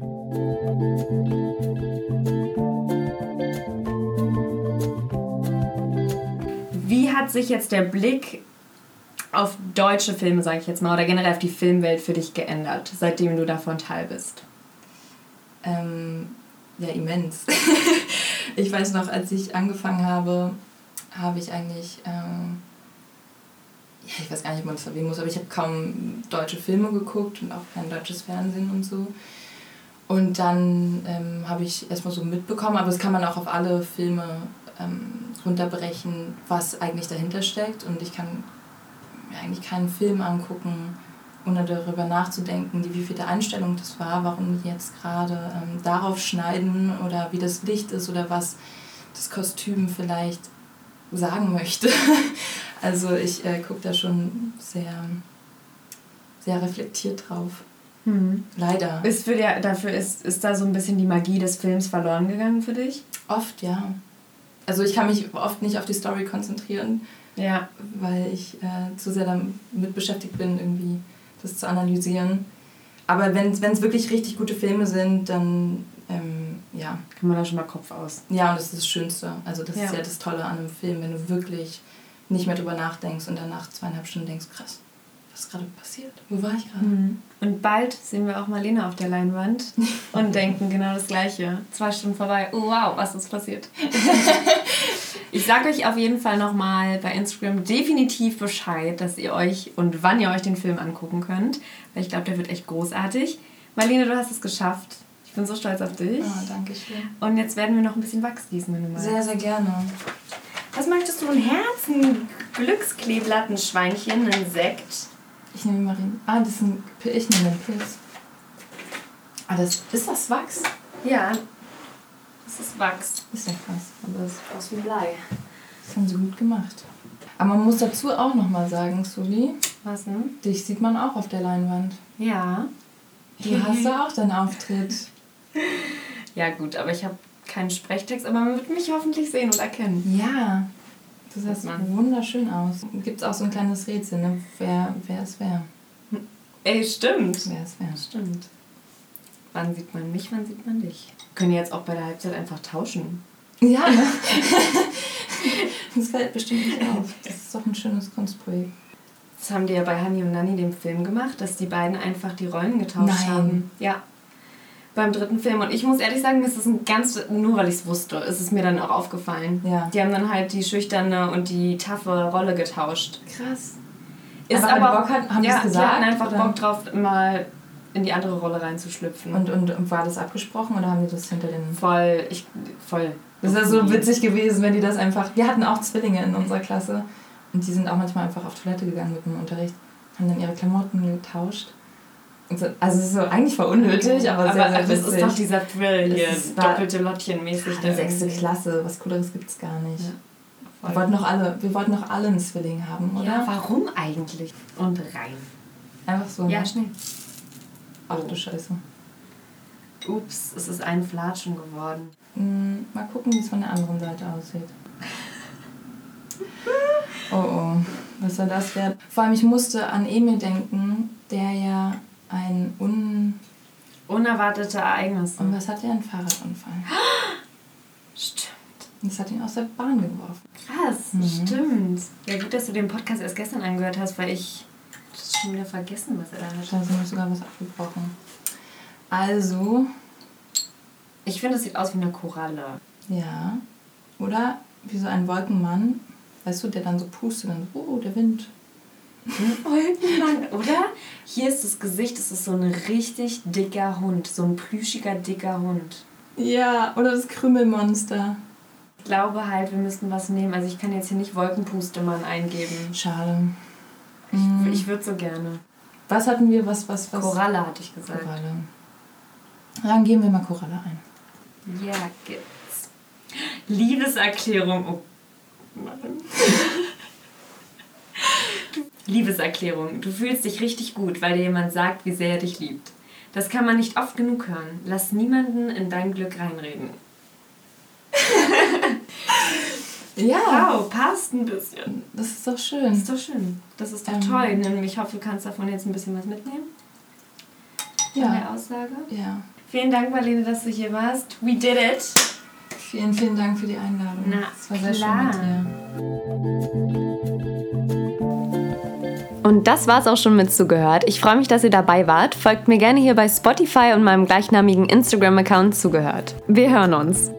Wie hat sich jetzt der Blick auf deutsche Filme, sage ich jetzt mal, oder generell auf die Filmwelt für dich geändert, seitdem du davon Teil bist? Ähm, ja, immens. ich weiß noch, als ich angefangen habe, habe ich eigentlich ähm, ja, ich weiß gar nicht, ob man das erwähnen muss, aber ich habe kaum deutsche Filme geguckt und auch kein deutsches Fernsehen und so. Und dann ähm, habe ich erstmal so mitbekommen, aber das kann man auch auf alle Filme ähm, runterbrechen, was eigentlich dahinter steckt. Und ich kann mir eigentlich keinen Film angucken, ohne darüber nachzudenken, wie viel der Einstellung das war, warum die jetzt gerade ähm, darauf schneiden oder wie das Licht ist oder was das Kostüm vielleicht sagen möchte. Also ich äh, gucke da schon sehr, sehr reflektiert drauf. Mhm. Leider. Ist für dir, dafür ist, ist da so ein bisschen die Magie des Films verloren gegangen für dich? Oft, ja. Also ich kann mich oft nicht auf die Story konzentrieren, ja. weil ich äh, zu sehr damit beschäftigt bin, irgendwie das zu analysieren. Aber wenn es wirklich richtig gute Filme sind, dann ähm, ja. Kann man da schon mal Kopf aus. Ja, und das ist das Schönste. Also das ja. ist ja das Tolle an einem Film, wenn du wirklich nicht mehr drüber nachdenkst und dann nach zweieinhalb Stunden denkst, krass, was ist gerade passiert? Wo war ich gerade? Mhm. Und bald sehen wir auch Marlene auf der Leinwand und denken genau das Gleiche. Zwei Stunden vorbei, oh wow, was ist passiert? ich sage euch auf jeden Fall nochmal bei Instagram definitiv Bescheid, dass ihr euch und wann ihr euch den Film angucken könnt, weil ich glaube, der wird echt großartig. Marlene, du hast es geschafft. Ich bin so stolz auf dich. Oh, danke schön. Und jetzt werden wir noch ein bisschen Wachs gießen, wenn du magst. Sehr, sehr gerne. Was möchtest du? Ein Herz, ein Glückskleeblatt, ein Schweinchen, ein Sekt? Ich nehme Marien. Ah, das ist ein, ich nehme den Pilz. Ah, das, ist das Wachs? Ja, das ist Wachs. Ist ja krass. Aber es ist aus wie Blei. Das haben sie gut gemacht. Aber man muss dazu auch nochmal sagen, Suli. Was denn? Dich sieht man auch auf der Leinwand. Ja. Du hast ja auch deinen Auftritt. Ja, gut, aber ich habe keinen Sprechtext, aber man wird mich hoffentlich sehen und erkennen. Ja, du sahst wunderschön aus. Gibt es auch so ein kleines Rätsel, ne? wer, wer es wer. Ey, stimmt. Wer es wer. Wann sieht man mich, wann sieht man dich? Wir können jetzt auch bei der Halbzeit einfach tauschen. Ja, ne? das fällt bestimmt nicht auf. Das ist doch ein schönes Kunstprojekt. Das haben die ja bei Hani und Nani dem Film gemacht, dass die beiden einfach die Rollen getauscht Nein. haben. Ja beim dritten Film. Und ich muss ehrlich sagen, es ist ein ganz, nur weil ich es wusste, ist es mir dann auch aufgefallen. Ja. Die haben dann halt die schüchterne und die taffe Rolle getauscht. Krass. Ist aber, aber Bock hat, haben ja, gesagt, die hatten einfach oder? Bock drauf, mal in die andere Rolle reinzuschlüpfen. Und, und, und war das abgesprochen oder haben die das hinter den... voll, ich, voll. Das wäre so witzig gewesen, wenn die das einfach... Wir hatten auch Zwillinge in unserer Klasse und die sind auch manchmal einfach auf Toilette gegangen mit dem Unterricht, haben dann ihre Klamotten getauscht. So- Also es ist so eigentlich voll unnötig, aber, sehr, sehr das witzig. ist doch dieser Thrill Das hier, doppelte Lottchen-mäßig. Ja, da sechste. Klasse, was Cooleres gibt's gar nicht. Ja, Wir wollten noch alle, wir wollten noch alle einen Zwilling haben, oder? Ja, warum eigentlich? Und rein. Einfach so. Ja, ne? schnell. Ach du Scheiße. Ups, es ist ein Flatschen geworden. Hm, mal gucken, wie es von der anderen Seite aussieht. Oh oh, was soll das werden? Vor allem, ich musste an Emil denken, der ja ein Un... Unerwartete Ereignisse. Und was hat der? Ein Fahrradunfall. Stimmt. Das hat ihn aus der Bahn geworfen. Krass, Mhm. stimmt. Ja, gut, dass du den Podcast erst gestern angehört hast, weil ich schon wieder vergessen, was er da hat. Mir ist sogar was abgebrochen. Also, Ich finde, es sieht aus wie eine Koralle. ja. Oder wie so ein Wolkenmann, weißt du, der dann so pustet und so, oh, der Wind. Wolkenmann, oder? Hier ist das Gesicht, es ist so ein richtig dicker Hund. So ein plüschiger, dicker Hund. Ja, oder das Krümmelmonster. Ich glaube halt, wir müssten was nehmen. Also ich kann jetzt hier nicht Wolkenpustemann eingeben. Schade. Mhm. Ich würde so gerne. Was hatten wir? Was, was, was? Koralle hatte ich gesagt. Koralle. Dann geben wir mal Koralle ein. Ja, gibt's. Liebeserklärung. Oh Mann. Liebeserklärung. Du fühlst dich richtig gut, weil dir jemand sagt, wie sehr er dich liebt. Das kann man nicht oft genug hören. Lass niemanden in dein Glück reinreden. Ja, Wow, passt ein bisschen. das ist doch Das schön. ist doch schön. Das ist doch Ähm. toll. Ich hoffe, du kannst davon jetzt ein bisschen was mitnehmen. Von der Ja, Aussage. ja. Vielen Dank, Marlene, dass du hier warst. We did it. Vielen, vielen Dank für die Einladung. Na, das war sehr klar. schön mit dir. Und das war's auch schon mit zugehört. Ich freue mich, dass ihr dabei wart. Folgt mir gerne hier bei Spotify und meinem gleichnamigen Instagram-Account zugehört. Wir hören uns.